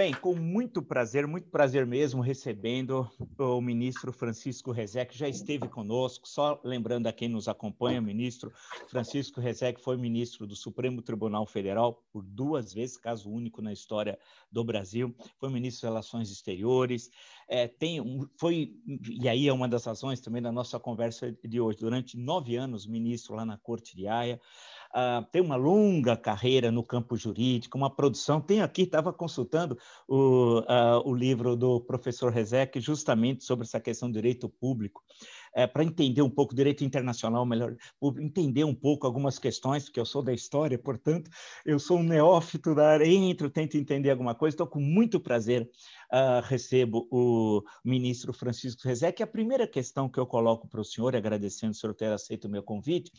Bem, com muito prazer, muito prazer mesmo, recebendo o ministro Francisco Rezec, já esteve conosco. Só lembrando a quem nos acompanha, o ministro Francisco Rezec foi ministro do Supremo Tribunal Federal por duas vezes, caso único na história do Brasil. Foi ministro das Relações Exteriores. É, tem um, foi, e aí é uma das razões também da nossa conversa de hoje, durante nove anos, ministro lá na Corte de Haia uh, tem uma longa carreira no campo jurídico, uma produção. Tem aqui, estava consultando o, uh, o livro do professor Rezec justamente sobre essa questão do direito público, é, para entender um pouco direito internacional, melhor, entender um pouco algumas questões, porque eu sou da história, portanto, eu sou um neófito da área, entro, tento entender alguma coisa, estou com muito prazer, uh, recebo o ministro Francisco Rezec. A primeira questão que eu coloco para o senhor, agradecendo o senhor ter aceito o meu convite,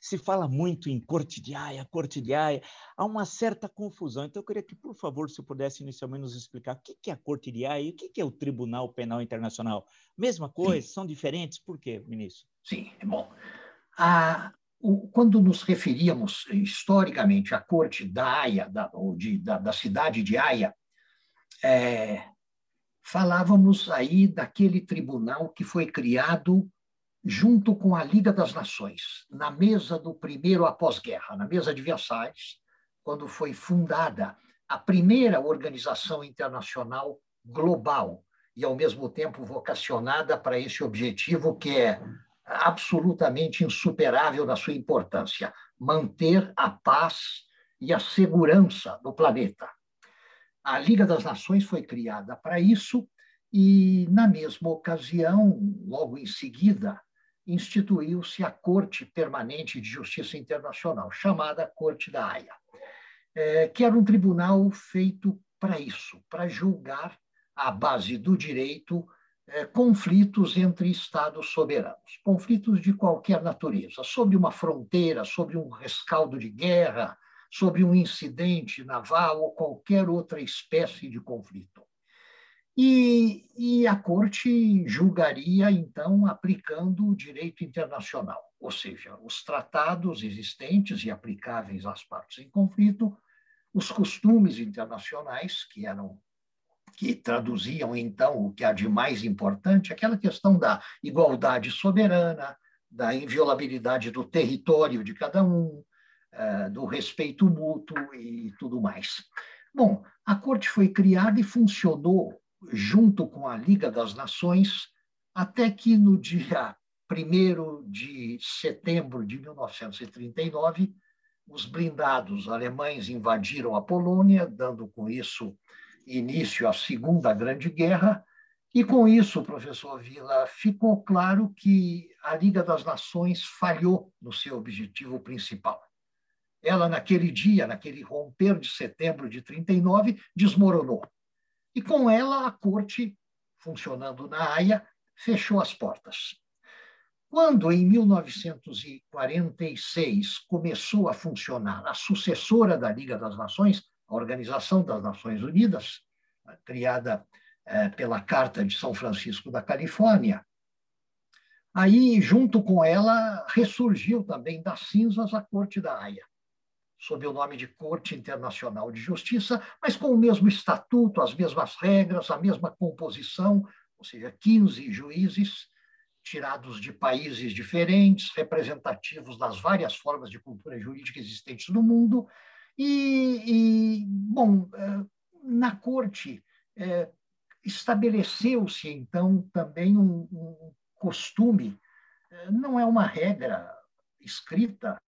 se fala muito em corte de aia, corte de aia, há uma certa confusão. Então, eu queria que, por favor, se pudesse inicialmente nos explicar o que é a corte de aia e o que é o Tribunal Penal Internacional. Mesma coisa? Sim. São diferentes? Por quê, ministro? Sim, é bom. A, o, quando nos referíamos historicamente à corte da Haia, da, ou de, da, da cidade de Haia, é, falávamos aí daquele tribunal que foi criado junto com a Liga das Nações, na mesa do primeiro após-guerra, na mesa de Versalhes, quando foi fundada a primeira organização internacional global e, ao mesmo tempo, vocacionada para esse objetivo que é absolutamente insuperável na sua importância: manter a paz e a segurança do planeta. A Liga das Nações foi criada para isso e, na mesma ocasião, logo em seguida, instituiu-se a Corte Permanente de Justiça Internacional, chamada Corte da Haia, é, que era um tribunal feito para isso, para julgar, à base do direito, é, conflitos entre Estados soberanos, conflitos de qualquer natureza, sobre uma fronteira, sobre um rescaldo de guerra, sobre um incidente naval ou qualquer outra espécie de conflito. E, e, a corte julgaria, então, aplicando o direito internacional, ou seja, os tratados existentes e aplicáveis às partes em conflito, os costumes internacionais, que eram que traduziam, então, o que há de mais importante, aquela questão da igualdade soberana, da inviolabilidade do território de cada um, eh, do respeito mútuo e tudo mais. Bom, a corte foi criada e funcionou junto com a Liga das Nações, até que no dia 1 de setembro de 1939, os blindados alemães invadiram a Polônia, dando com isso início à Segunda Grande Guerra. E com isso, professor Vila, ficou claro que a Liga das Nações falhou no seu objetivo principal. Ela, naquele dia, naquele romper de setembro de 39, desmoronou e com ela a corte, funcionando na Haia, fechou as portas. Quando, em 1946, começou a funcionar a sucessora da Liga das Nações, a Organização das Nações Unidas, criada eh, pela Carta de São Francisco da Califórnia, aí, junto com ela, ressurgiu também das cinzas a Corte da Haia sob o nome de Corte Internacional de Justiça, mas com o mesmo estatuto, as mesmas regras, a mesma composição, ou seja, 15 juízes tirados de países diferentes, representativos das várias formas de cultura jurídica existentes no mundo. E, e bom, é, na Corte é, estabeleceu-se, então, também um, um costume, é, não é uma regra escrita,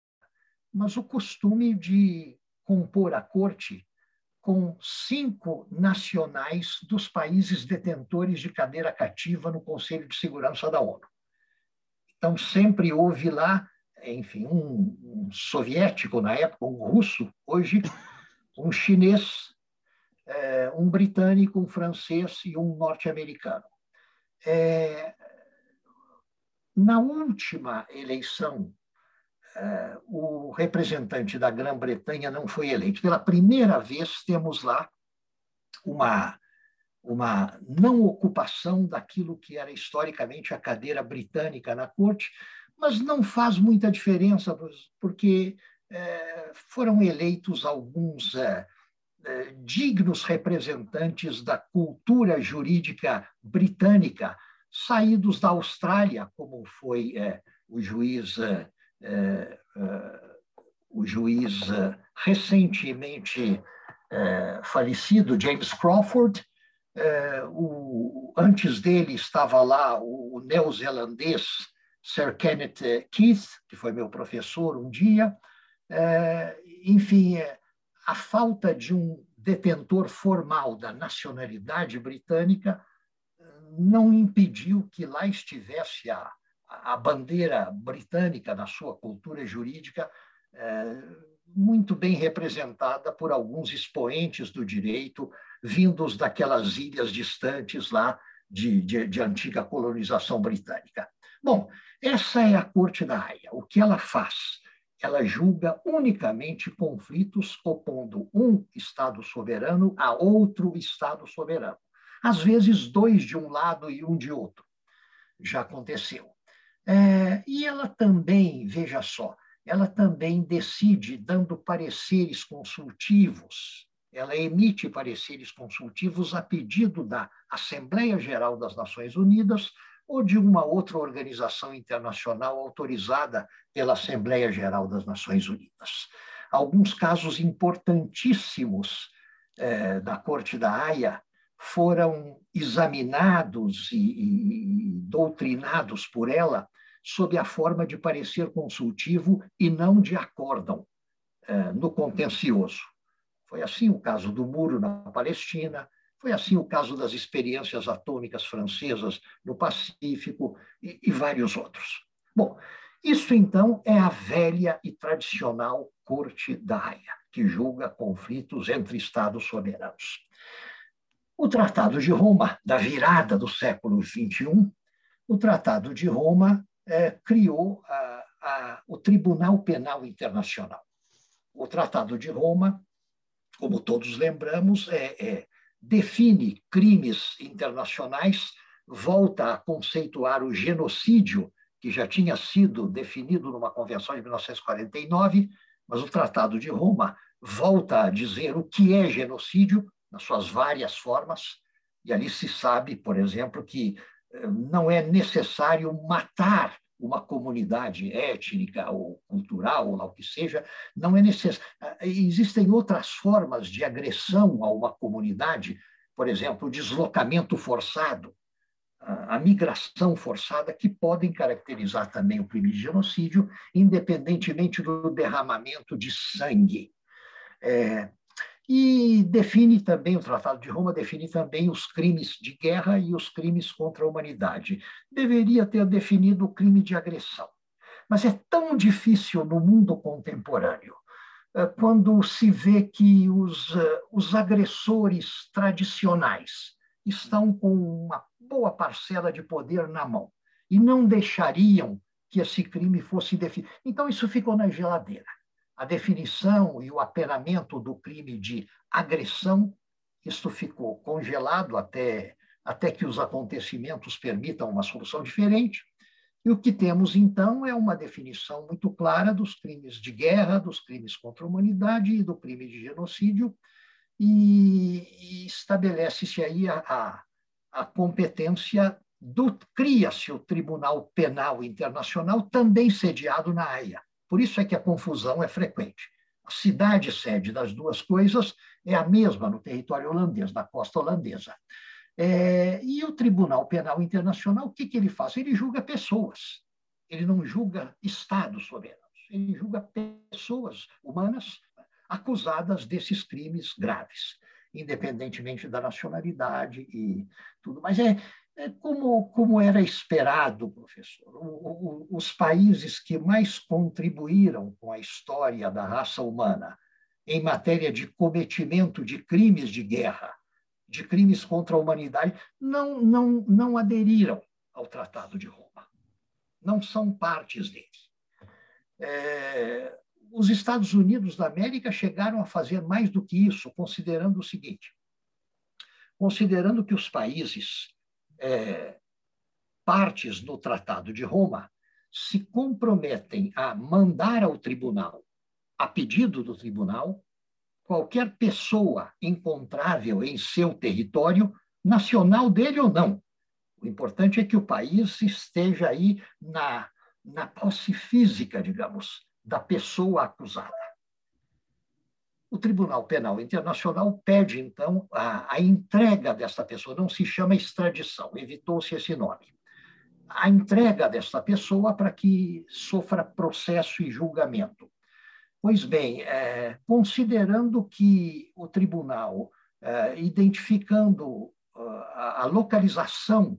mas o costume de compor a corte com cinco nacionais dos países detentores de cadeira cativa no Conselho de Segurança da ONU. Então, sempre houve lá, enfim, um, um soviético na época, um russo, hoje, um chinês, é, um britânico, um francês e um norte-americano. É, na última eleição eh, o representante da Grã-Bretanha não foi eleito. Pela primeira vez, temos lá uma, uma não ocupação daquilo que era historicamente a cadeira britânica na corte, mas não faz muita diferença, porque é, foram eleitos alguns eh, dignos representantes da cultura jurídica britânica, saídos da Austrália, como foi o juiz, é, é, o juiz recentemente falecido James Crawford. O, antes dele estava lá o neozelandês Sir Kenneth Keith, que foi meu professor um dia. Enfim, a falta de um detentor formal da nacionalidade britânica não impediu que lá estivesse a, a bandeira britânica na sua cultura jurídica, é, muito bem representada por alguns expoentes do direito vindos daquelas ilhas distantes lá de, de, de antiga colonização britânica. Bom, essa é a Corte da Haia. O que ela faz? Ela julga unicamente conflitos opondo um Estado soberano a outro Estado soberano às vezes dois de um lado e um de outro. Já aconteceu. É, e ela também, veja só, ela também decide dando pareceres consultivos. Ela emite pareceres consultivos a pedido da Assembleia Geral das Nações Unidas ou de uma outra organização internacional autorizada pela Assembleia Geral das Nações Unidas. Alguns casos importantíssimos é, da Corte da Haia foram examinados e, e, doutrinados por ela sob a forma de parecer consultivo e não de acórdão eh, no contencioso. Foi assim o caso do muro na Palestina, foi assim o caso das experiências atômicas francesas no Pacífico e, e vários outros. Bom, isso então é a velha e tradicional Corte da Haia, que julga conflitos entre Estados soberanos. O Tratado de Roma, da virada do século XXI, o Tratado de Roma criou a, a, o Tribunal Penal Internacional. O Tratado de Roma, como todos lembramos, é, é, define crimes internacionais, volta a conceituar o genocídio, que já tinha sido definido numa convenção de 1949, mas o Tratado de Roma volta a dizer o que é genocídio, nas suas várias formas, e ali se sabe, por exemplo, que não é necessário matar uma comunidade étnica ou cultural, ou lá o que seja, não é necessário. Eh, existem outras formas de agressão a uma comunidade, por exemplo, o deslocamento forçado, a migração forçada, que podem caracterizar também o crime de genocídio, independentemente do derramamento de sangue. É, e define também, o Tratado de Roma define também os crimes de guerra e os crimes contra a humanidade. Deveria ter definido o crime de agressão. Mas é tão difícil no mundo contemporâneo, eh, quando se vê que os, eh, os agressores tradicionais estão com uma boa parcela de poder na mão e não deixariam que esse crime fosse definido. Então, isso ficou na geladeira a definição e o apenamento do crime de agressão, isto ficou congelado até, até que os acontecimentos permitam uma solução diferente. E o que temos, então, é uma definição muito clara dos crimes de guerra, dos crimes contra a humanidade e do crime de genocídio, e, e estabelece-se aí a, a, a competência do. cria-se o Tribunal Penal Internacional, também sediado na Haia. Por isso é que a confusão é frequente. A cidade sede das duas coisas é a mesma no território holandês, na costa holandesa. É, e o Tribunal Penal Internacional, o que, que ele faz? Ele julga pessoas, ele não julga estados soberanos, ele julga pessoas humanas acusadas desses crimes graves, independentemente da nacionalidade e tudo. Mas é, como, como era esperado, professor, o, o, os países que mais contribuíram com a história da raça humana em matéria de cometimento de crimes de guerra, de crimes contra a humanidade, não, não, não aderiram ao Tratado de Roma. Não são partes dele. É, os Estados Unidos da América chegaram a fazer mais do que isso, considerando o seguinte: considerando que os países é, partes no Tratado de Roma se comprometem a mandar ao tribunal, a pedido do tribunal, qualquer pessoa encontrável em seu território, nacional dele ou não. O importante é que o país esteja aí na, na posse física, digamos, da pessoa acusada. O Tribunal Penal Internacional pede, então, a, a entrega dessa pessoa, não se chama extradição, evitou-se esse nome. A entrega dessa pessoa para que sofra processo e julgamento. Pois bem, é, considerando que o tribunal, é, identificando a, a localização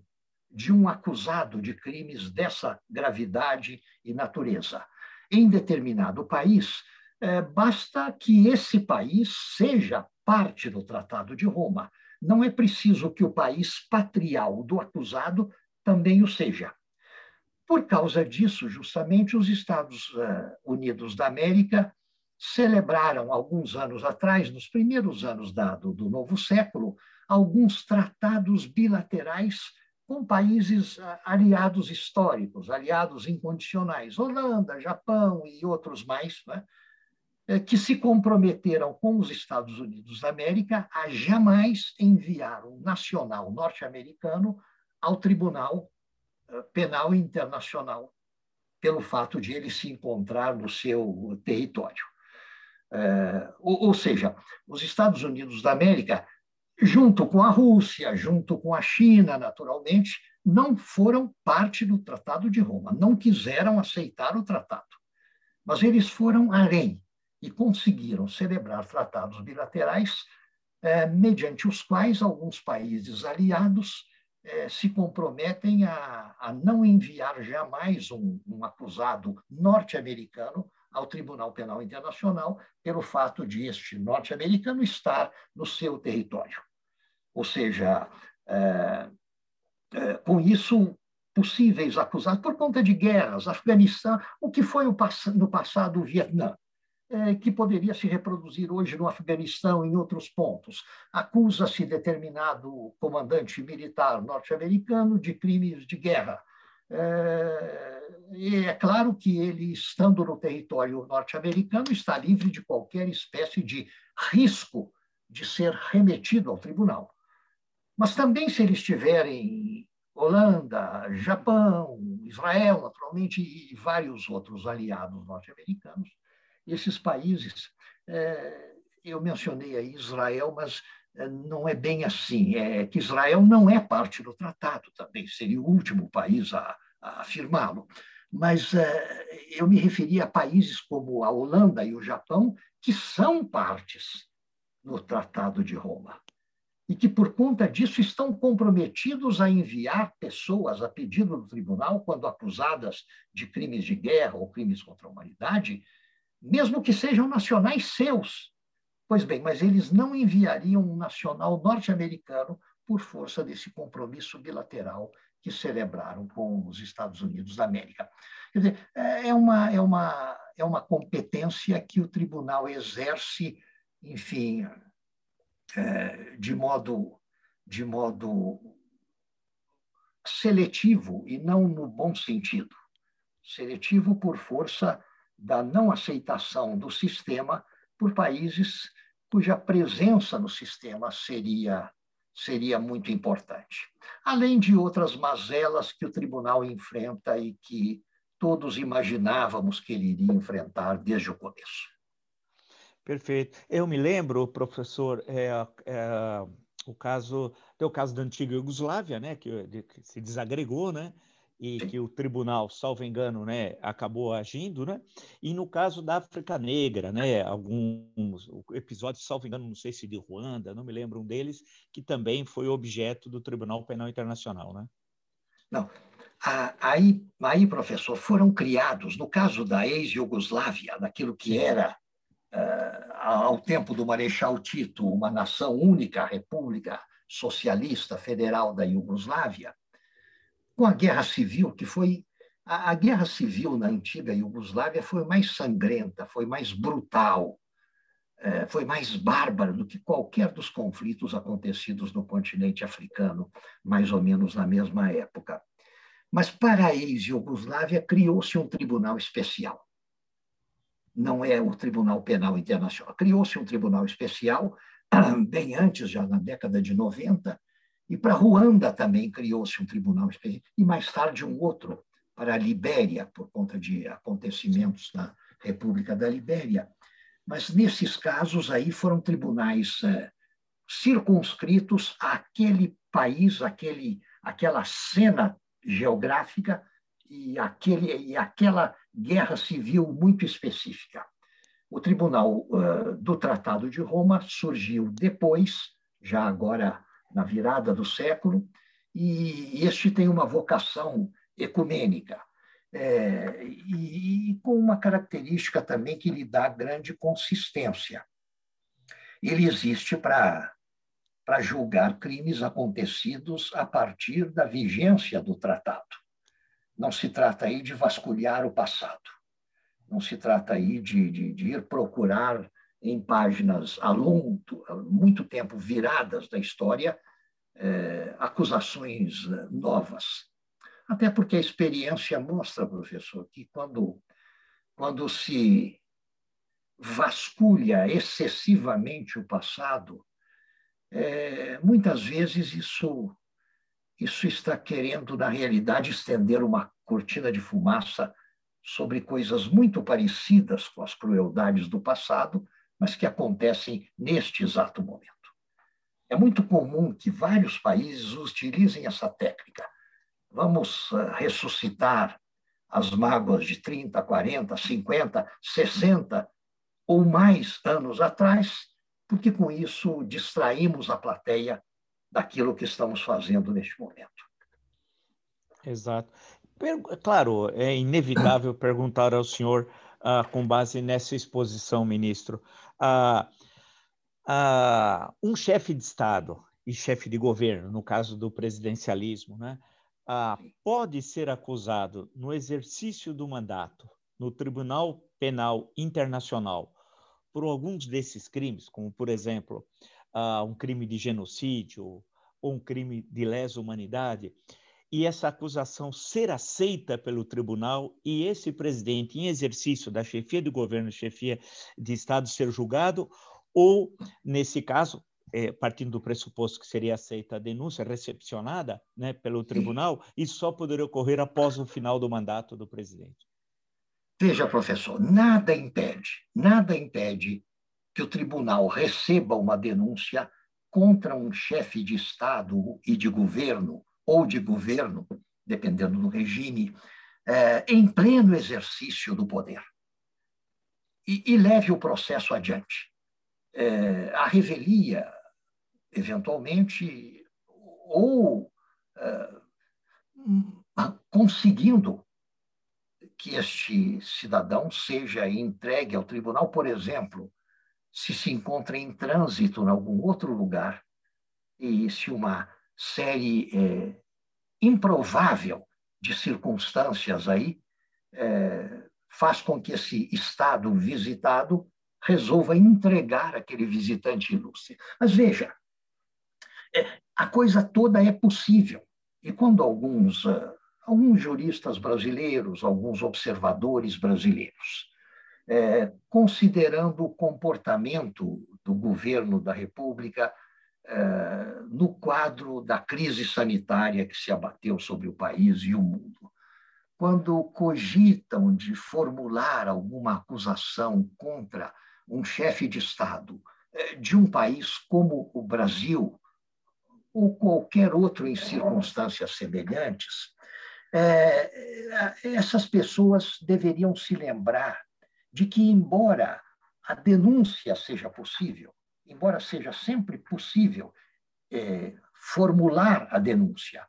de um acusado de crimes dessa gravidade e natureza em determinado país, é, basta que esse país seja parte do Tratado de Roma. Não é preciso que o país patrial do acusado também o seja. Por causa disso, justamente, os Estados é, Unidos da América celebraram, alguns anos atrás, nos primeiros anos do, do novo século, alguns tratados bilaterais com países ah, aliados históricos, aliados incondicionais, Holanda, Japão e outros mais, né? Eh, que se comprometeram com os Estados Unidos da América a jamais enviar um nacional norte-americano ao Tribunal eh, Penal Internacional pelo fato de ele se encontrar no seu território. Ou, ou, seja, os Estados Unidos da América junto com a Rússia, junto com a China, naturalmente, não foram parte do Tratado de Roma, não quiseram aceitar o tratado. Mas eles foram além e conseguiram celebrar tratados bilaterais eh, mediante os quais alguns países aliados eh, se comprometem a, a, não enviar jamais um, um acusado norte-americano ao Tribunal Penal Internacional pelo fato de este norte-americano estar no seu território. Ou seja, é, com isso, possíveis acusados por conta de guerras, Afeganistão, o que foi no passado o Vietnã, que poderia se reproduzir hoje no Afeganistão em outros pontos. Acusa-se determinado comandante militar norte-americano de crimes de guerra. É, e é claro que ele, estando no território norte-americano, está livre de qualquer espécie de risco de ser remetido ao tribunal. Mas também, se ele estiver em Holanda, Japão, Israel, naturalmente, e vários outros aliados norte-americanos, esses países, é, eu mencionei aí Israel, mas é, não é bem assim. É que Israel não é parte do tratado também, seria o último país a, a afirmá-lo. Mas é, eu me referi a países como a Holanda e o Japão, que são partes no Tratado de Roma e que, por conta disso, estão comprometidos a enviar pessoas a pedido do tribunal, quando acusadas de crimes de guerra ou crimes contra a humanidade, mesmo que sejam nacionais seus. Pois bem, mas eles não enviariam um nacional norte-americano por força desse compromisso bilateral que celebraram com os Estados Unidos da América. Quer dizer, é uma, é uma, é uma competência que o tribunal exerce, enfim, é, de modo de modo seletivo e não no bom sentido. Seletivo por força da não aceitação do sistema por países cuja presença no sistema seria seria muito importante. Além de outras mazelas que o tribunal enfrenta e que todos imaginávamos que ele iria enfrentar desde o começo. Perfeito. Eu me lembro, professor, é, é, o caso, o caso da antiga Iugoslávia, né, que, que, se desagregou, né, e que o tribunal, salvo engano, né, acabou agindo, né, e no caso da África Negra, né, alguns episódios, salvo engano, não sei se de Ruanda, não me lembro um deles, que também foi objeto do Tribunal Penal Internacional, né? Não, aí, aí, professor, foram criados, no caso da ex-Iugoslávia, daquilo que era eh, ao tempo do Marechal Tito, uma nação única, a República Socialista Federal da Iugoslávia, com a Guerra Civil, que foi. A, a Guerra Civil na antiga Iugoslávia foi mais sangrenta, foi mais brutal, é, foi mais bárbara do que qualquer dos conflitos acontecidos no continente africano, mais ou menos na mesma época. Mas para a ex-Iugoslávia criou-se um tribunal especial não é o Tribunal Penal Internacional. Criou-se um tribunal especial bem antes, já na década de 90, e para Ruanda também criou-se um tribunal especial, e mais tarde um outro para a Libéria, por conta de acontecimentos na República da Libéria. Mas nesses casos aí foram tribunais eh, circunscritos àquele país, àquele, àquela cena geográfica e, aquele, e aquela guerra civil muito específica. O Tribunal uh, do Tratado de Roma surgiu depois, já agora na virada do século, e este tem uma vocação ecumênica, é, e, e com uma característica também que lhe dá grande consistência. Ele existe para julgar crimes acontecidos a partir da vigência do tratado. Não se trata aí de vasculhar o passado. Não se trata aí de, de, de ir procurar em páginas há longo, muito tempo viradas da história é, acusações novas. Até porque a experiência mostra, professor, que quando, quando se vasculha excessivamente o passado, é, muitas vezes isso, isso está querendo, na realidade, estender uma cortina de fumaça sobre coisas muito parecidas com as crueldades do passado, mas que acontecem neste exato momento. É muito comum que vários países utilizem essa técnica. Vamos eh, ressuscitar as mágoas de 30, 40, 50, 60 ou mais anos atrás porque com isso distraímos a plateia daquilo que estamos fazendo neste momento. Exato. Claro, é inevitável perguntar ao senhor, ah, com base nessa exposição, ministro, ah, ah, um chefe de Estado e chefe de governo, no caso do presidencialismo, né, pode ser acusado no exercício do mandato no Tribunal Penal Internacional por alguns desses crimes, como, por exemplo, um crime de genocídio ou um crime de lesa humanidade, e essa acusação ser aceita pelo tribunal e esse presidente, em exercício da chefia do governo, chefia de Estado, ser julgado, ou, nesse caso, é, partindo do pressuposto que seria aceita a denúncia, recepcionada né, pelo tribunal, isso só poderia ocorrer após o final do mandato do presidente. Veja, professor, nada impede, nada impede que o tribunal receba uma denúncia contra um chefe de Estado e de governo, ou de governo, dependendo do regime, é, em pleno exercício do poder. E, e leve o processo adiante. É, a revelia, eventualmente, ou é, conseguindo que este cidadão seja entregue ao tribunal, por exemplo, se se encontra em trânsito em algum outro lugar e se uma série é, improvável de circunstâncias aí é, faz com que esse estado visitado resolva entregar aquele visitante ilustre. Mas veja, é, a coisa toda é possível. E quando alguns uh, alguns juristas brasileiros, alguns observadores brasileiros, é, considerando o comportamento do governo da República é, no quadro da crise sanitária que se abateu sobre o país e o mundo. Quando cogitam de formular alguma acusação contra um chefe de Estado é, de um país como o Brasil, ou qualquer outro em circunstâncias semelhantes, é, essas pessoas deveriam se lembrar de que, embora a denúncia seja possível, embora seja sempre possível é, formular a denúncia,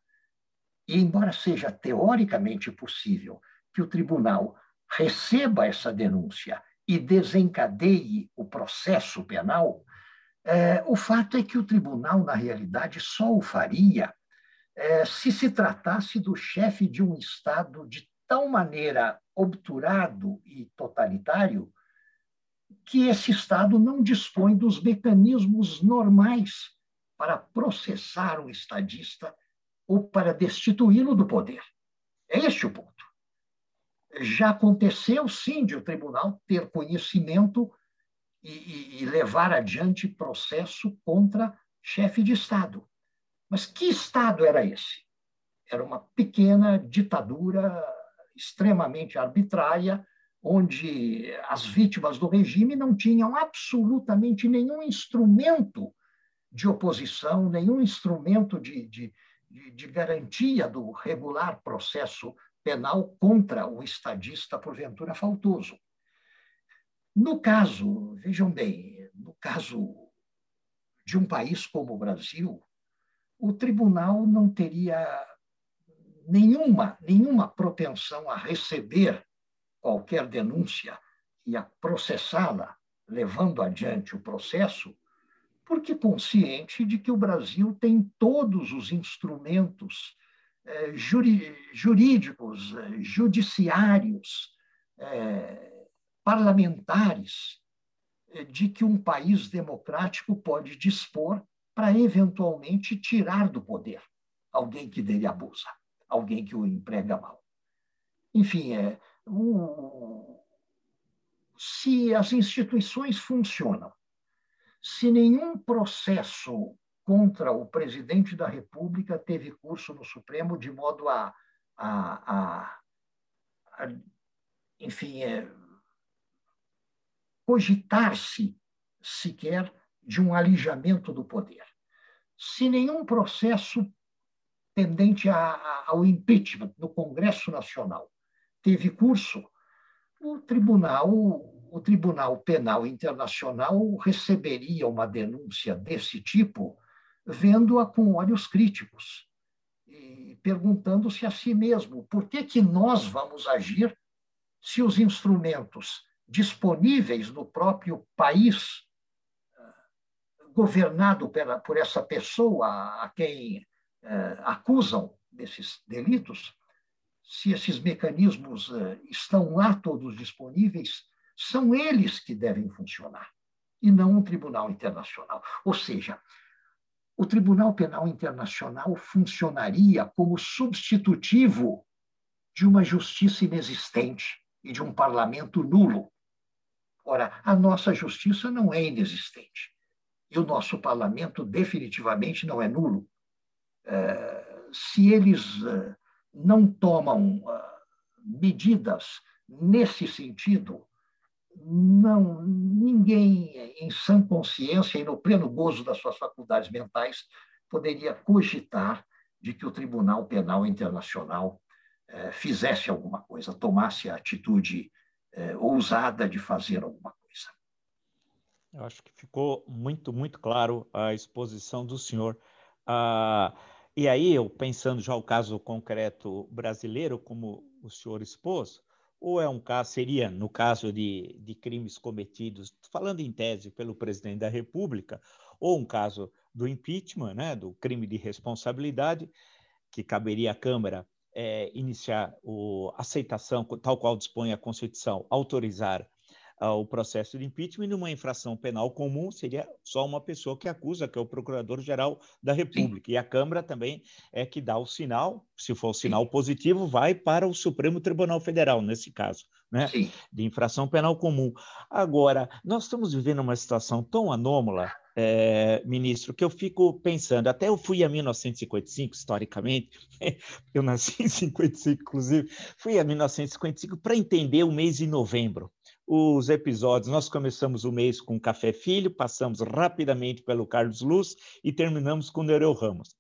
e embora seja teoricamente possível que o tribunal receba essa denúncia e desencadeie o processo penal, é, o fato é que o tribunal, na realidade, só o faria é, se se tratasse do chefe de um Estado de tal maneira obturado e totalitário que esse Estado não dispõe dos mecanismos normais para processar um estadista ou para destituí-lo do poder. É este o ponto. já aconteceu, sim, de o tribunal ter conhecimento e, e, e levar adiante processo contra chefe de Estado. Mas que Estado era esse? Era uma pequena ditadura extremamente arbitrária, onde as vítimas do regime não tinham absolutamente nenhum instrumento de oposição, nenhum instrumento de, de, de, garantia do regular processo penal contra o estadista, porventura faltoso. No caso, vejam bem, no caso de um país como o Brasil, o tribunal não teria nenhuma, nenhuma propensão a receber qualquer denúncia e a processá-la, levando adiante o processo, porque consciente de que o Brasil tem todos os instrumentos eh, jurídicos, eh, judiciários, eh, parlamentares, de que um país democrático pode dispor para eventualmente tirar do poder alguém que dele abusa, alguém que o emprega mal. Enfim, é, o, se as instituições funcionam, se nenhum processo contra o presidente da República teve curso no Supremo de modo a, a, a, a enfim, é, cogitar-se sequer de um alijamento do poder. Se nenhum processo tendente a, ao impeachment no Congresso Nacional teve curso, o Tribunal, o Tribunal Penal Internacional receberia uma denúncia desse tipo, vendo-a com olhos críticos e perguntando-se a si mesmo por que que nós vamos agir se os instrumentos disponíveis no próprio país governado pela, por essa pessoa a quem eh, acusam desses delitos, se esses mecanismos eh, estão lá todos disponíveis, são eles que devem funcionar, e não um tribunal internacional. Ou seja, o Tribunal Penal Internacional funcionaria como substitutivo de uma justiça inexistente e de um parlamento nulo. Ora, a nossa justiça não é inexistente. E o nosso parlamento definitivamente não é nulo. É, se eles é, não tomam é, medidas nesse sentido, não ninguém em sã consciência e no pleno gozo das suas faculdades mentais poderia cogitar de que o Tribunal Penal Internacional fizesse alguma coisa, tomasse a atitude é, ousada de fazer alguma coisa. Eu acho que ficou muito, muito claro a exposição do senhor. Ah, e aí, eu pensando já o caso concreto brasileiro, como o senhor expôs, ou é um caso, seria no caso de, de crimes cometidos, falando em tese, pelo presidente da República, ou um caso do impeachment, né, do crime de responsabilidade, que caberia à Câmara é, iniciar a aceitação, tal qual dispõe a Constituição, autorizar uh, o processo de impeachment, e numa infração penal comum seria só uma pessoa que acusa, que é o Procurador-Geral da República. Sim. E a Câmara também é que dá o sinal, se for o sinal Sim. positivo, vai para o Supremo Tribunal Federal, nesse caso. Né, de infração penal comum. Agora, nós estamos vivendo uma situação tão anômala é, ministro, que eu fico pensando, até eu fui a 1955, historicamente, eu nasci em 55, inclusive, fui a 1955 para entender o mês de novembro. Os episódios, nós começamos o mês com Café Filho, passamos rapidamente pelo Carlos Luz e terminamos com Nereu Ramos.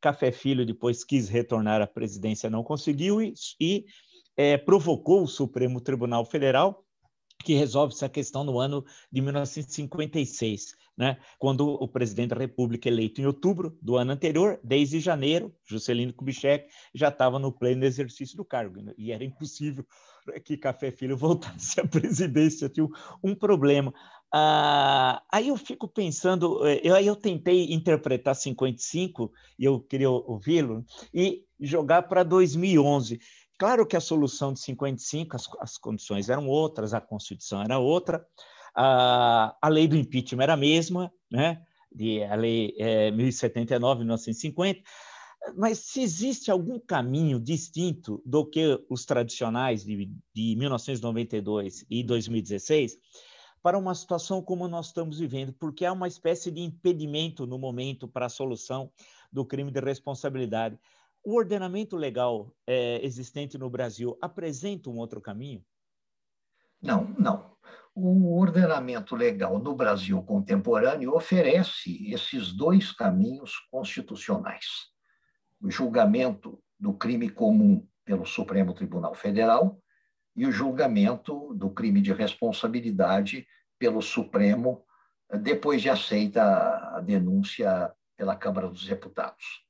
Café Filho depois quis retornar à presidência, não conseguiu e, e é, provocou o Supremo Tribunal Federal que resolve essa questão no ano de 1956 né? quando o presidente da República, eleito em outubro do ano anterior, desde janeiro, Juscelino Kubitschek já estava no pleno exercício do cargo, né? e era impossível que Café Filho voltasse à presidência, tinha um problema. Ah, aí eu fico pensando, eh, eu, eu tentei interpretar 55, e eu queria ouvi-lo, e jogar para 2011. Claro que a solução de 55, as, as condições eram outras, a Constituição era outra, a, a lei do impeachment era a mesma, né? De, a lei é, 1079, 1950. Mas se existe algum caminho distinto do que os tradicionais de, de 1992 e 2016 para uma situação como nós estamos vivendo, porque há uma espécie de impedimento no momento para a solução do crime de responsabilidade. O ordenamento legal é, existente no Brasil apresenta um outro caminho? Não, não. O ordenamento legal no Brasil contemporâneo oferece esses dois caminhos constitucionais: o julgamento do crime comum pelo Supremo Tribunal Federal e o julgamento do crime de responsabilidade pelo Supremo, depois de aceita a denúncia pela Câmara dos Deputados.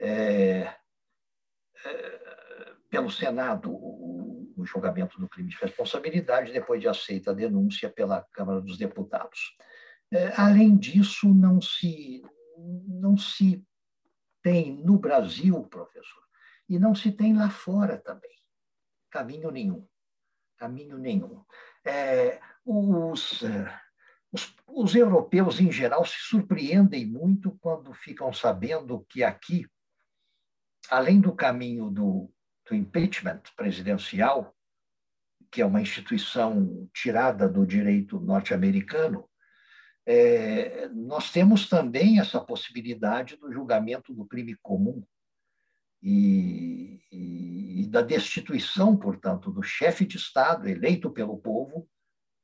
É, é, pelo Senado, o, julgamento do crime de responsabilidade, depois de aceita a denúncia pela Câmara dos Deputados. É, além disso, não se, não se tem no Brasil, professor, e não se tem lá fora também, caminho nenhum. Caminho nenhum. É, os, é, os, os europeus, em geral, se surpreendem muito quando ficam sabendo que aqui além do caminho do, do impeachment presidencial, que é uma instituição tirada do direito norte-americano, é, nós temos também essa possibilidade do julgamento do crime comum e, e, e, da destituição, portanto, do chefe de Estado eleito pelo povo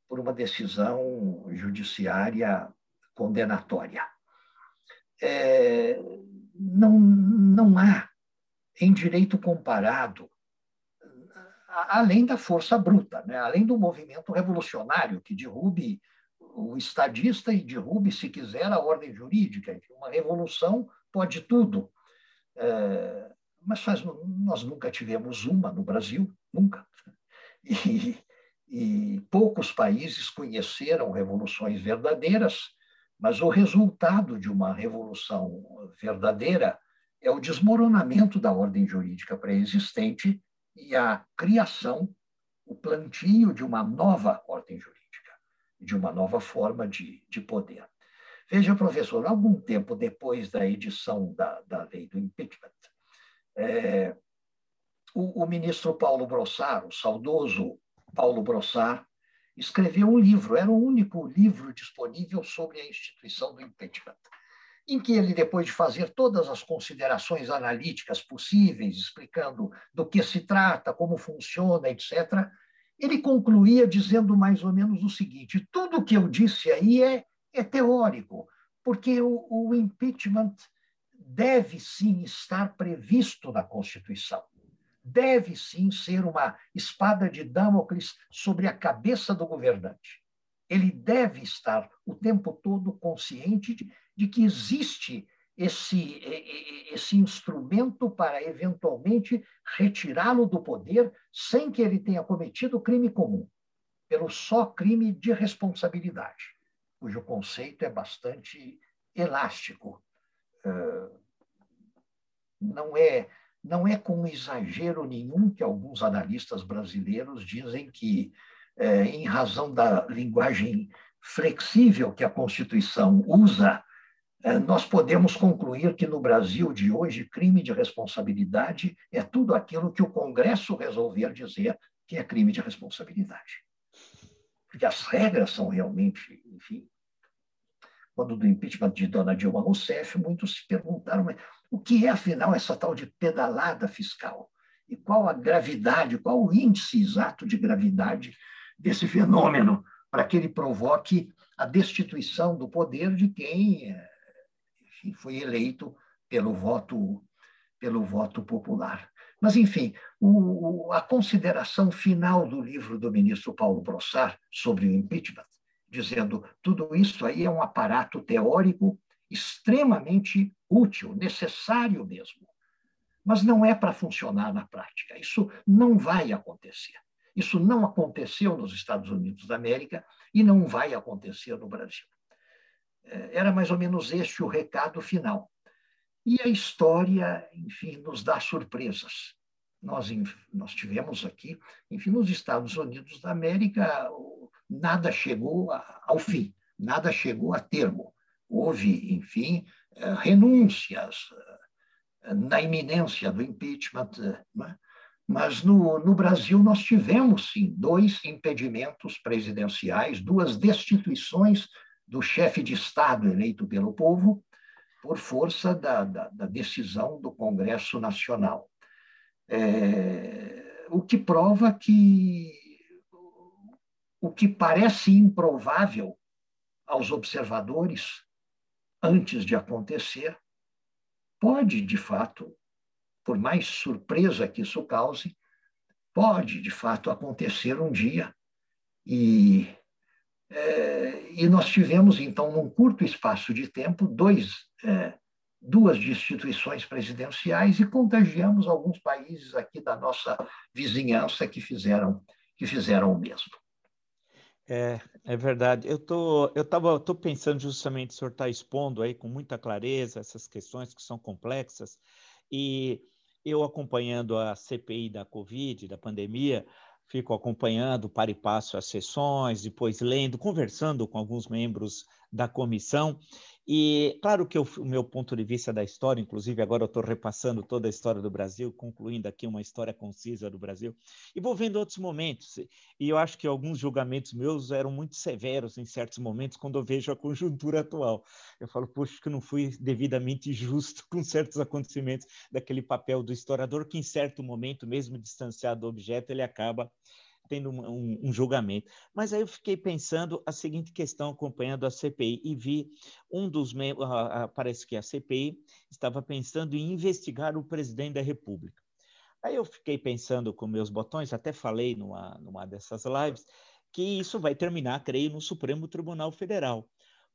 por uma decisão judiciária condenatória. É, não, não há em direito comparado, além da força bruta, né? além do movimento revolucionário que derrube o estadista e derrube, se quiser, a ordem jurídica. Uma revolução pode tudo. É, mas faz, nós nunca tivemos uma no Brasil, nunca. E, e poucos países conheceram revoluções verdadeiras, mas o resultado de uma revolução verdadeira é o desmoronamento da ordem jurídica pré-existente e a criação, o plantio de uma nova ordem jurídica, de uma nova forma de, de poder. Veja, professor, algum tempo depois da edição da, da lei do impeachment, é, o, o, ministro Paulo Brossar, o saudoso Paulo Brossar, escreveu um livro, era o único livro disponível sobre a instituição do impeachment em que ele, depois de fazer todas as considerações analíticas possíveis, explicando do que se trata, como funciona, etc., ele concluía dizendo mais ou menos o seguinte: tudo o que eu disse aí é, é teórico, porque o, o impeachment deve sim estar previsto na Constituição. Deve sim ser uma espada de Damocles sobre a cabeça do governante. Ele deve estar o tempo todo consciente de, de que existe esse, esse instrumento para eventualmente retirá-lo do poder sem que ele tenha cometido crime comum, pelo só crime de responsabilidade, cujo conceito é bastante elástico. Não é, não é com exagero nenhum que alguns analistas brasileiros dizem que, em razão da linguagem flexível que a Constituição usa, nós podemos concluir que no Brasil de hoje, crime de responsabilidade é tudo aquilo que o Congresso resolver dizer que é crime de responsabilidade. Porque as regras são realmente, enfim. Quando do impeachment de Dona Dilma Rousseff, muitos se perguntaram mas o que é, afinal, essa tal de pedalada fiscal? E qual a gravidade, qual o índice exato de gravidade desse fenômeno para que ele provoque a destituição do poder de quem é, enfim, foi eleito pelo voto, pelo voto popular. Mas, enfim, o, a consideração final do livro do ministro Paulo Brossard sobre o impeachment, dizendo tudo isso aí é um aparato teórico extremamente útil, necessário mesmo, mas não é para funcionar na prática. Isso não vai acontecer. Isso não aconteceu nos Estados Unidos da América e não vai acontecer no Brasil. Era mais ou menos este o recado final. E a história, enfim, nos dá surpresas. Nós, nós tivemos aqui, enfim, nos Estados Unidos da América, nada chegou ao fim, nada chegou a termo. Houve, enfim, é, renúncias, na iminência do impeachment. Né? Mas no, no Brasil nós tivemos, sim, dois impedimentos presidenciais, duas destituições do chefe de Estado eleito pelo povo por força da, da, da decisão do Congresso Nacional. É, o que prova que o que parece improvável aos observadores antes de acontecer pode, de fato, por mais surpresa que isso cause, pode, de fato, acontecer um dia. E, é, e nós tivemos, então, num curto espaço de tempo, dois, é, duas destituições presidenciais e contagiamos alguns países aqui da nossa vizinhança que fizeram, que fizeram o mesmo. É, é verdade. Eu tô, eu tô pensando justamente, o senhor está expondo aí com muita clareza essas questões que são complexas e eu acompanhando a CPI da Covid, da pandemia, fico acompanhando para e passo as sessões, depois lendo, conversando com alguns membros da comissão e claro que o meu ponto de vista da história, inclusive agora eu estou repassando toda a história do Brasil, concluindo aqui uma história concisa do Brasil, e vou vendo outros momentos. E eu acho que alguns julgamentos meus eram muito severos em certos momentos quando eu vejo a conjuntura atual. Eu falo, poxa, que não fui devidamente justo com certos acontecimentos daquele papel do historiador que em certo momento, mesmo distanciado do objeto, ele acaba tendo um, um, um, julgamento. Mas aí eu fiquei pensando a seguinte questão, acompanhando a CPI, e vi um dos membros, parece que a CPI estava pensando em investigar o presidente da República. Aí eu fiquei pensando com meus botões, até falei numa, numa dessas lives, que isso vai terminar, creio, no Supremo Tribunal Federal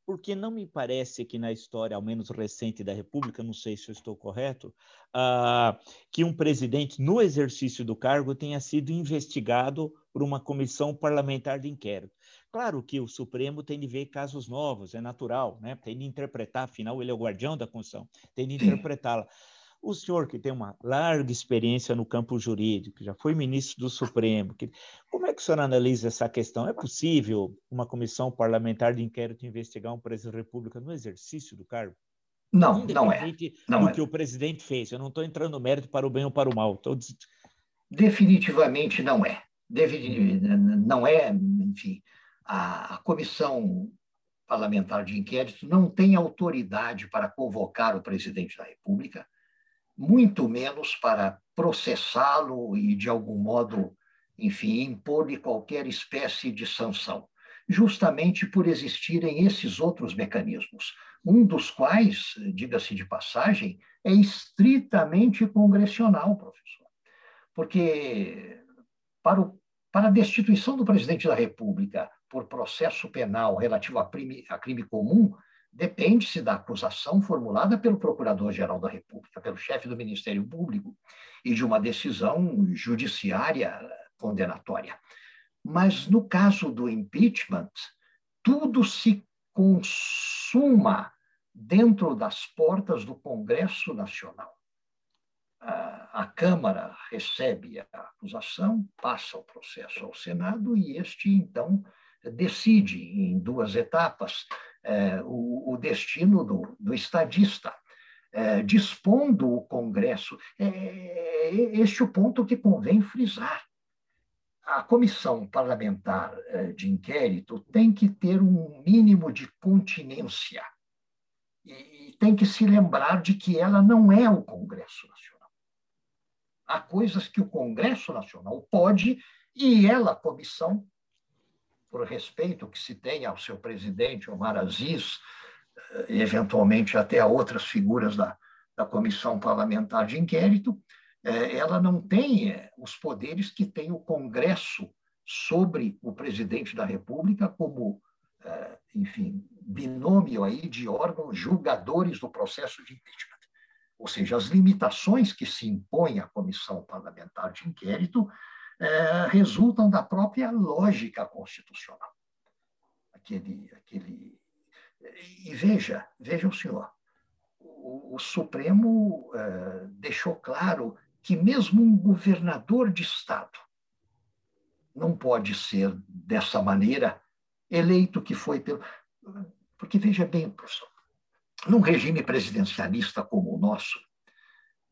porque não me parece que na história, ao menos recente da República, não sei se eu estou correto, uh, que um presidente, no exercício do cargo, tenha sido investigado por uma comissão parlamentar de inquérito. Claro que o Supremo tem de ver casos novos, é natural, né? tem de interpretar, afinal, ele é o guardião da Constituição, tem de interpretá-la. O senhor, que tem uma larga experiência no campo jurídico, já foi ministro do Supremo, que, como é que o senhor analisa essa questão? É possível uma comissão parlamentar de inquérito investigar um presidente da República no exercício do cargo? Não, não é. Não do é. que o presidente fez. Eu não estou entrando no mérito para o bem ou para o mal. Tô... Definitivamente não é. Deve, não é, enfim, a, a comissão parlamentar de inquérito não tem autoridade para convocar o presidente da República, muito menos para processá-lo e, de algum modo, enfim, impor-lhe qualquer espécie de sanção, justamente por existirem esses outros mecanismos, um dos quais, diga-se de passagem, é estritamente congressional, professor. Porque para, o, para a destituição do presidente da República por processo penal relativo a crime, a crime comum, depende-se da acusação formulada pelo Procurador-Geral da República, pelo chefe do Ministério Público, e de uma decisão judiciária condenatória. Mas, no caso do impeachment, tudo se consuma dentro das portas do Congresso Nacional. A Câmara recebe a acusação, passa o processo ao Senado e este, então, decide em duas etapas é, o, o, destino do, do estadista, é, dispondo o Congresso. É, este é o ponto que convém frisar. A comissão parlamentar é, de inquérito tem que ter um mínimo de continência e tem que se lembrar de que ela não é o Congresso Nacional. Há coisas que o Congresso Nacional pode e ela, comissão, por respeito que se tem ao seu presidente, Omar Aziz, e eh, eventualmente até a outras figuras da, da comissão parlamentar de inquérito, eh, ela não tem eh, os poderes que tem o Congresso sobre o presidente da República como, enfim, binômio aí de órgãos julgadores do processo de impeachment. Ou seja, as limitações que se impõem à comissão parlamentar de inquérito é, resultam da própria lógica constitucional. Aquele, aquele... E veja, veja o senhor, o, o Supremo é, deixou claro que mesmo um governador de Estado não pode ser dessa maneira eleito que foi pelo. Porque veja bem, professor, num regime presidencialista como o nosso,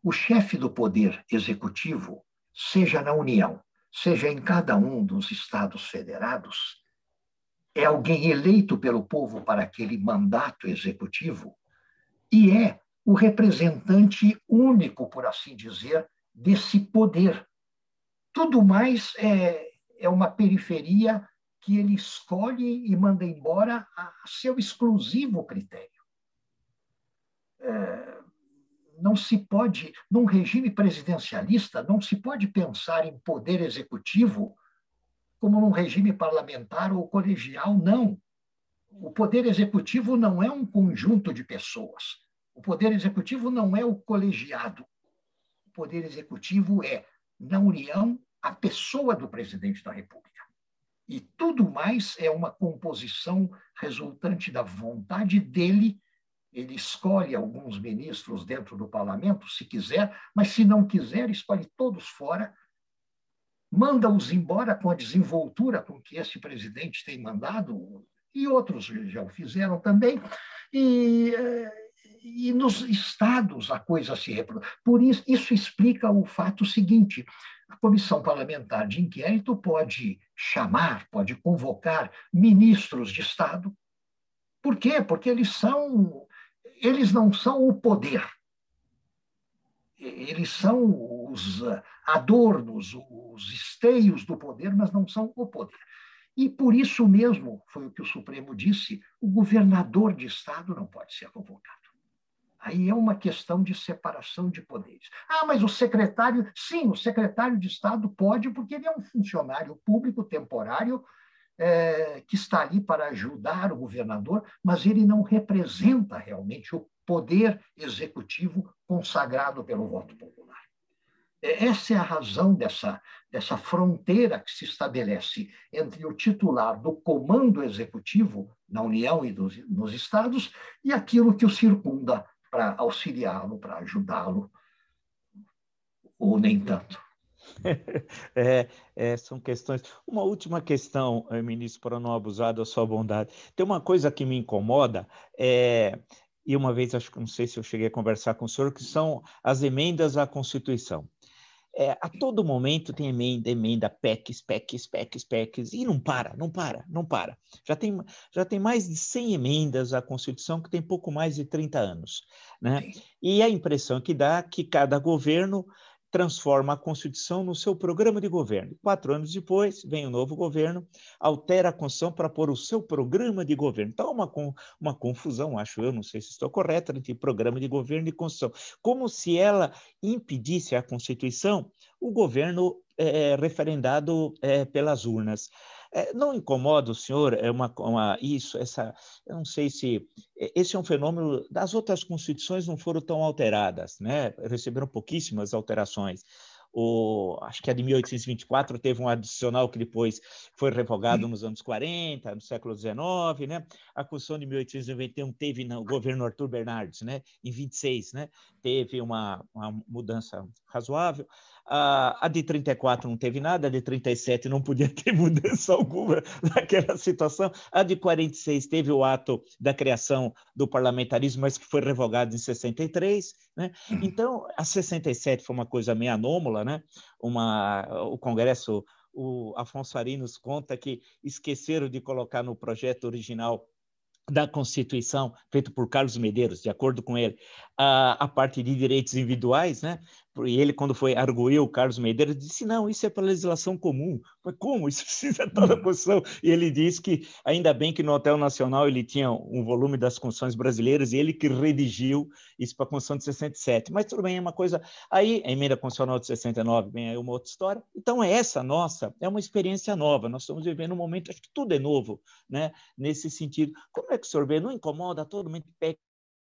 o chefe do poder executivo, seja na União, seja em cada um dos estados federados, é alguém eleito pelo povo para aquele mandato executivo e é o representante único, por assim dizer, desse poder. Tudo mais é, é uma periferia que ele escolhe e manda embora a seu exclusivo critério. É, não se pode, num regime presidencialista, não se pode pensar em poder executivo como num regime parlamentar ou colegial, não. O poder executivo não é um conjunto de pessoas. O poder executivo não é o colegiado. O poder executivo é, na União, a pessoa do presidente da República. E tudo mais é uma composição resultante da vontade dele. Ele escolhe alguns ministros dentro do parlamento, se quiser, mas se não quiser, escolhe todos fora, manda-os embora com a desenvoltura com que esse presidente tem mandado, e outros já o fizeram também, e, e nos estados a coisa se reproduz. Por isso, isso explica o fato seguinte: a comissão parlamentar de inquérito pode chamar, pode convocar ministros de Estado. Por quê? Porque eles são, eles não são o poder. Eles são os adornos, os esteios do poder, mas não são o poder. E por isso mesmo, foi o que o Supremo disse, o governador de Estado não pode ser convocado. Aí é uma questão de separação de poderes. Ah, mas o secretário, sim, o secretário de Estado pode, porque ele é um funcionário público temporário é, que está ali para ajudar o governador, mas ele não representa realmente o poder executivo consagrado pelo voto popular. É, essa é a razão dessa, dessa fronteira que se estabelece entre o titular do comando executivo na União e dos, nos estados e aquilo que o circunda para auxiliá-lo, para ajudá-lo, ou nem tanto. É, é, são questões. Uma última questão, eh, ministro, para não abusar da sua bondade. Tem uma coisa que me incomoda, é, e uma vez, acho que não sei se eu cheguei a conversar com o senhor, que são as emendas à Constituição. É, a todo momento tem emenda, emenda, PECs, PECs, PECs, PECs, e não para, não para, não para. Já tem, já tem mais de 100 emendas à Constituição, que tem pouco mais de 30 anos. Né? E a impressão que dá é que cada governo transforma a Constituição no seu programa de governo. Quatro anos depois, vem o novo governo, altera a Constituição para pôr o seu programa de governo. Então, uma, uma confusão, acho eu, não sei se estou correto, entre programa de governo e Constituição. Como se ela impedisse a Constituição, o governo é, referendado é, pelas urnas. É, não incomoda o senhor é uma, uma, isso, essa, eu não sei se esse é um fenômeno das outras constituições não foram tão alteradas, né? Receberam pouquíssimas alterações. O, acho que a de 1824 teve um adicional que depois foi revogado nos anos 40, no século XIX, né? A Constituição de 1891 teve no governo Arthur Bernardes, né? Em 26, né? Teve uma, uma mudança razoável. A, a de 34 não teve nada, a de 37 não podia ter mudança alguma naquela situação. A de 46 teve o ato da criação do parlamentarismo, mas que foi revogado em 63. Né? Uhum. Então, a 67 foi uma coisa meio anômala, né? uma, o Congresso, o Afonso Arinos conta que esqueceram de colocar no projeto original da Constituição, feito por Carlos Medeiros, de acordo com ele, a, a parte de direitos individuais, né? E ele, quando foi arguir o Carlos Medeiros, disse: não, isso é para legislação comum. Mas como? Isso precisa estar na Constituição. E ele disse que, ainda bem que no Hotel Nacional ele tinha um volume das Constituições brasileiras e ele que redigiu isso para a Constituição de 67. Mas tudo bem, é uma coisa. Aí, a emenda constitucional de 69, vem aí uma outra história. Então, é essa nossa, é uma experiência nova. Nós estamos vivendo um momento, acho que tudo é novo, né? Nesse sentido. Como é que o senhor vê? Não incomoda todo mundo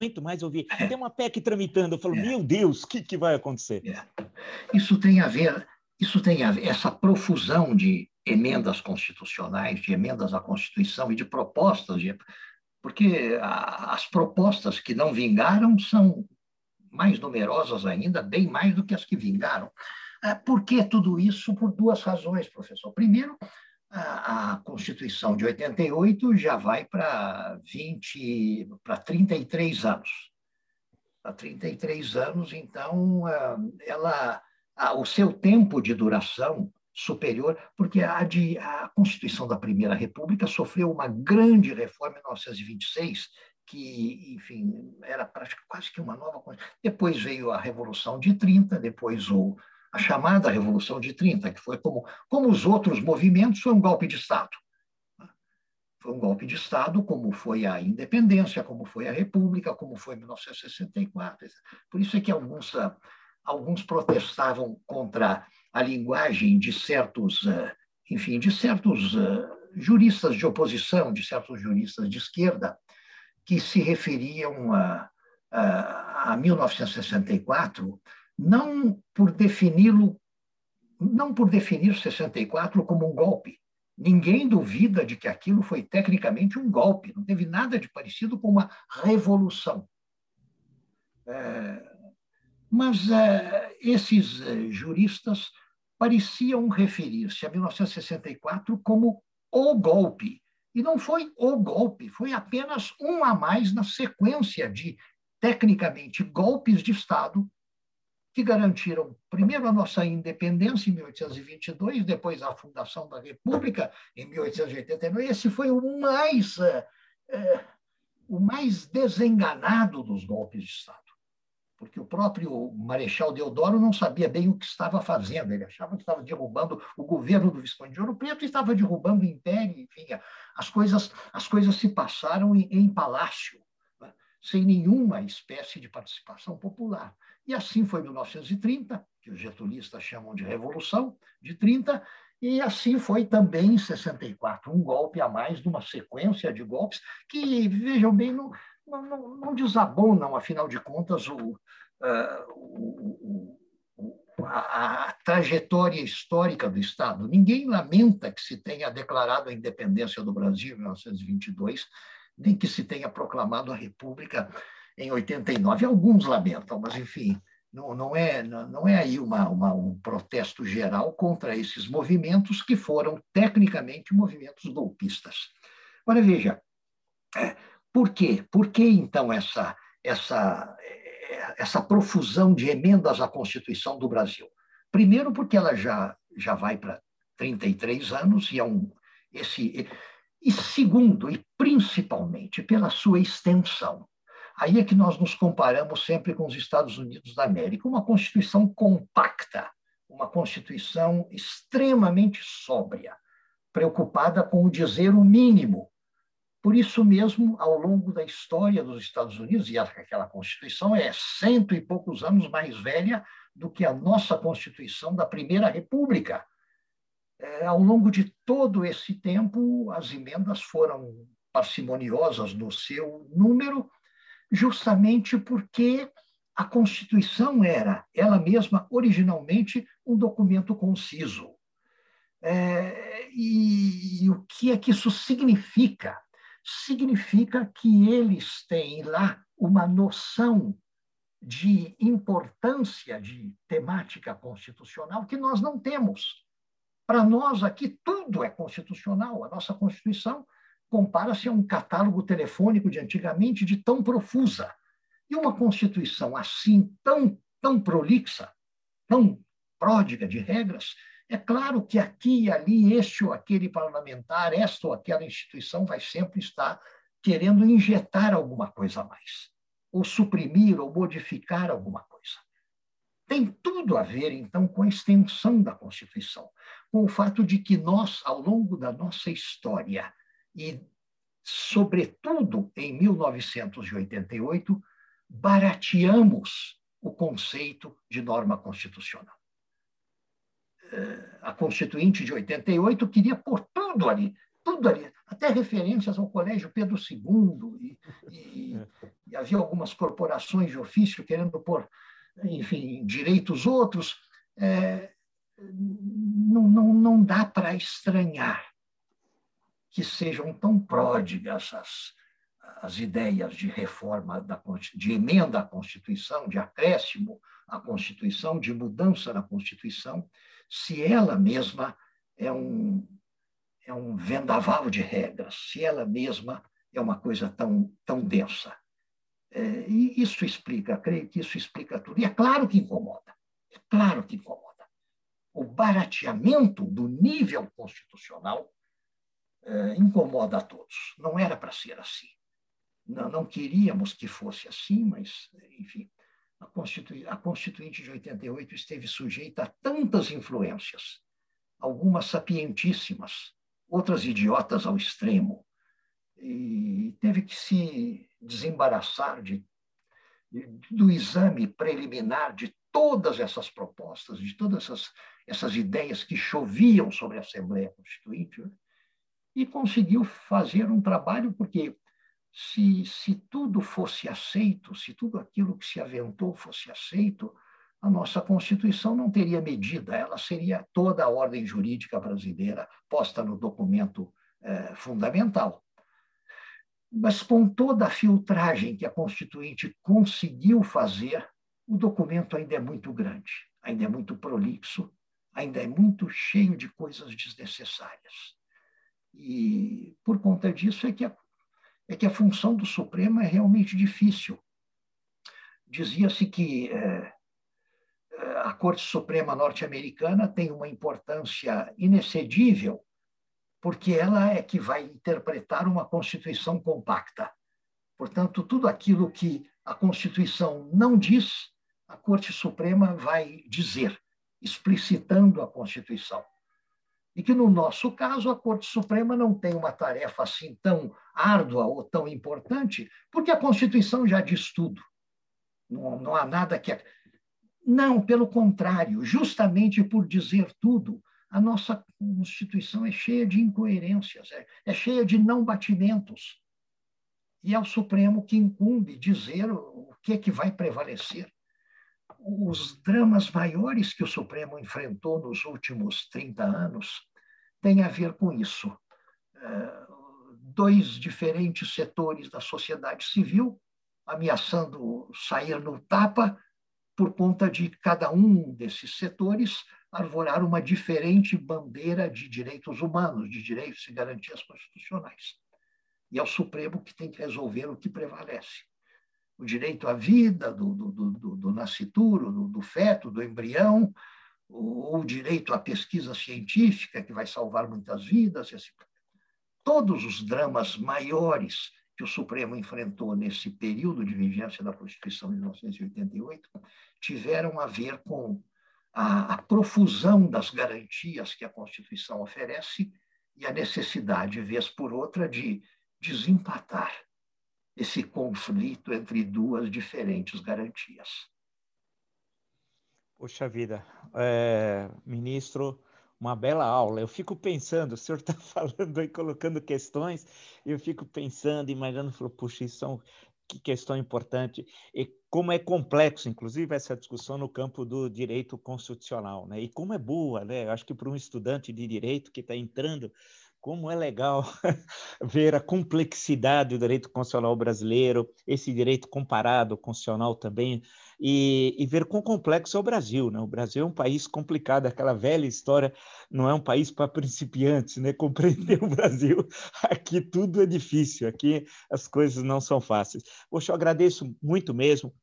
muito mais ouvir. É. Tem uma PEC tramitando. Eu falo, é. meu Deus, o que, que vai acontecer? É. Isso tem a ver, isso tem a ver, essa profusão de emendas constitucionais, de emendas à Constituição e de propostas, de, porque a, as propostas que não vingaram são mais numerosas ainda, bem mais do que as que vingaram. É, por que tudo isso? Por duas razões, professor. Primeiro, a, a Constituição de 88 já vai para 20, para 33 anos. há 33 anos, então ela, o seu tempo de duração superior, porque a, de, a Constituição da Primeira República sofreu uma grande reforma em 1926, que, enfim, era quase que uma nova Depois veio a Revolução de 30, depois o, a chamada Revolução de 30, que foi como, como os outros movimentos, foi um golpe de Estado. Foi um golpe de Estado, como foi a independência, como foi a República, como foi 1964. Por isso é que alguns, ah, alguns protestavam contra a linguagem de certos, ah, enfim, de certos ah, juristas de oposição, de certos juristas de esquerda, que se referiam a, a, a 1964, não por defini-lo, não por definir 64 como um golpe, Ninguém duvida de que aquilo foi tecnicamente um golpe, não teve nada de parecido com uma revolução. É, mas é, esses é, juristas pareciam referir-se a 1964 como o golpe. E não foi o golpe, foi apenas um a mais na sequência de, tecnicamente, golpes de Estado que garantiram, primeiro, a nossa independência em 1822, depois a fundação da República em 1889. Esse foi o mais, é, o mais desenganado dos golpes de Estado, porque o próprio Marechal Deodoro não sabia bem o que estava fazendo. Ele achava que estava derrubando o governo do Visconde de Ouro Preto e estava derrubando o império. Enfim, as coisas, as coisas se passaram em, em palácio, né? sem nenhuma espécie de participação popular. E assim foi 1930, que os getulistas chamam de Revolução de 30, e assim foi também em 64, um golpe a mais de uma sequência de golpes que, vejam bem, não, não, não desabonam, afinal de contas, o, uh, o, o, a, a, trajetória histórica do Estado. Ninguém lamenta que se tenha declarado a independência do Brasil em 1922, nem que se tenha proclamado a República em 89. Alguns lamentam, mas, enfim, não, não, é, não é aí uma, uma, um protesto geral contra esses movimentos que foram, tecnicamente, movimentos golpistas. Agora, veja, é, por quê? Por que, então, essa, essa, essa profusão de emendas à Constituição do Brasil? Primeiro, porque ela já, já vai para 33 anos e é um. Esse, e segundo, e principalmente, pela sua extensão. Aí é que nós nos comparamos sempre com os Estados Unidos da América, uma Constituição compacta, uma Constituição extremamente sóbria, preocupada com o dizer o mínimo. Por isso mesmo, ao longo da história dos Estados Unidos, e aquela Constituição é cento e poucos anos mais velha do que a nossa Constituição da Primeira República. É, ao longo de todo esse tempo, as emendas foram parcimoniosas no seu número, justamente porque a Constituição era, ela mesma, originalmente, um documento conciso. É, e, e o que é que isso significa? Significa que eles têm lá uma noção de importância de temática constitucional que nós não temos. Para nós aqui tudo é constitucional. A nossa Constituição compara-se a um catálogo telefônico de antigamente de tão profusa. E uma Constituição assim, tão, tão prolixa, tão pródiga de regras, é claro que aqui e ali, este ou aquele parlamentar, esta ou aquela instituição vai sempre estar querendo injetar alguma coisa a mais, ou suprimir ou modificar alguma coisa. Tem tudo a ver, então, com a extensão da Constituição, com o fato de que nós, ao longo da nossa história, e, sobretudo, em 1988, barateamos o conceito de norma constitucional. Eh, a Constituinte de 88 queria pôr tudo ali, tudo ali, até referências ao Colégio Pedro II, e, e, e havia algumas corporações de ofício querendo pôr, enfim, direitos outros. É, não, não, não dá para estranhar que sejam tão pródigas as, as ideias de reforma, da, de emenda à Constituição, de acréscimo à Constituição, de mudança na Constituição, se ela mesma é um, é um vendaval de regras, se ela mesma é uma coisa tão, tão densa. É, e isso explica, creio que isso explica tudo. E é claro que incomoda, é claro que incomoda. O barateamento do nível constitucional é, incomoda a todos. Não era para ser assim. Não, não, queríamos que fosse assim, mas, enfim, a, Constitui a Constituinte de 88 esteve sujeita a tantas influências, algumas sapientíssimas, outras idiotas ao extremo, e teve que se desembaraçar de, do exame preliminar de todas essas propostas, de todas essas, essas ideias que choviam sobre a Assembleia Constituinte, né? E conseguiu fazer um trabalho, porque se, se tudo fosse aceito, se tudo aquilo que se aventou fosse aceito, a nossa Constituição não teria medida, ela seria toda a ordem jurídica brasileira posta no documento eh, fundamental. Mas com toda a filtragem que a Constituinte conseguiu fazer, o documento ainda é muito grande, ainda é muito prolixo, ainda é muito cheio de coisas desnecessárias. E por conta disso é que a, é que a função do Supremo é realmente difícil. Dizia-se que é, a Corte Suprema norte-americana tem uma importância inexcedível porque ela é que vai interpretar uma Constituição compacta. Portanto, tudo aquilo que a Constituição não diz, a Corte Suprema vai dizer, explicitando a Constituição. E que, no nosso caso, a Corte Suprema não tem uma tarefa assim tão árdua ou tão importante, porque a Constituição já diz tudo. Não, não há nada que. Não, pelo contrário, justamente por dizer tudo, a nossa Constituição é cheia de incoerências, é, é cheia de não batimentos. E é o Supremo que incumbe dizer o que é que vai prevalecer. Os dramas maiores que o Supremo enfrentou nos últimos 30 anos têm a ver com isso. É, dois diferentes setores da sociedade civil ameaçando sair no tapa por conta de cada um desses setores arvorar uma diferente bandeira de direitos humanos, de direitos e garantias constitucionais. E é o Supremo que tem que resolver o que prevalece. O direito à vida do, do, do, do nascituro, do, do feto, do embrião, o direito à pesquisa científica, que vai salvar muitas vidas, e assim. Todos os dramas maiores que o Supremo enfrentou nesse período de vigência da Constituição de 1988 tiveram a ver com a, a profusão das garantias que a Constituição oferece e a necessidade, vez por outra, de desempatar esse conflito entre duas diferentes garantias. Poxa vida, é, ministro, uma bela aula. Eu fico pensando, o senhor está falando aí, colocando questões, eu fico pensando, imaginando, falou, puxa, isso são que questão importante e como é complexo, inclusive, essa discussão no campo do direito constitucional, né? E como é boa, né? Eu acho que para um estudante de direito que está entrando, como é legal ver a complexidade do direito constitucional brasileiro, esse direito comparado constitucional também, e, e, ver quão complexo é o Brasil. Né? O Brasil é um país complicado, aquela velha história, não é um país para principiantes, né? compreender o Brasil, aqui tudo é difícil, aqui as coisas não são fáceis. Poxa, eu agradeço muito mesmo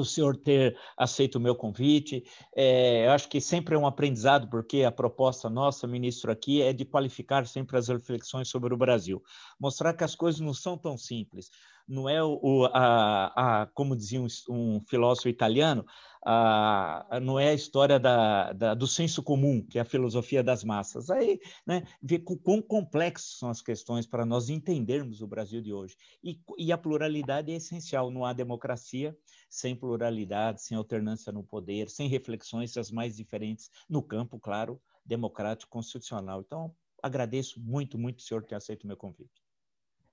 o senhor ter aceito o meu convite. É, eu acho que sempre é um aprendizado, porque a proposta nossa, ministro, aqui é de qualificar sempre as reflexões sobre o Brasil, mostrar que as coisas não são tão simples não é o, a, a, como dizia um, um filósofo italiano, a, não é a história da, da, do senso comum, que é a filosofia das massas. Aí, né, ver quão complexas são as questões para nós entendermos o Brasil de hoje. E, e a pluralidade é essencial. Não há democracia sem pluralidade, sem alternância no poder, sem reflexões as mais diferentes no campo, claro, democrático, constitucional. Então, agradeço muito, muito o senhor ter aceito o meu convite.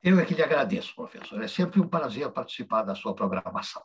Eu é que lhe agradeço, professor. É sempre um prazer participar da sua programação.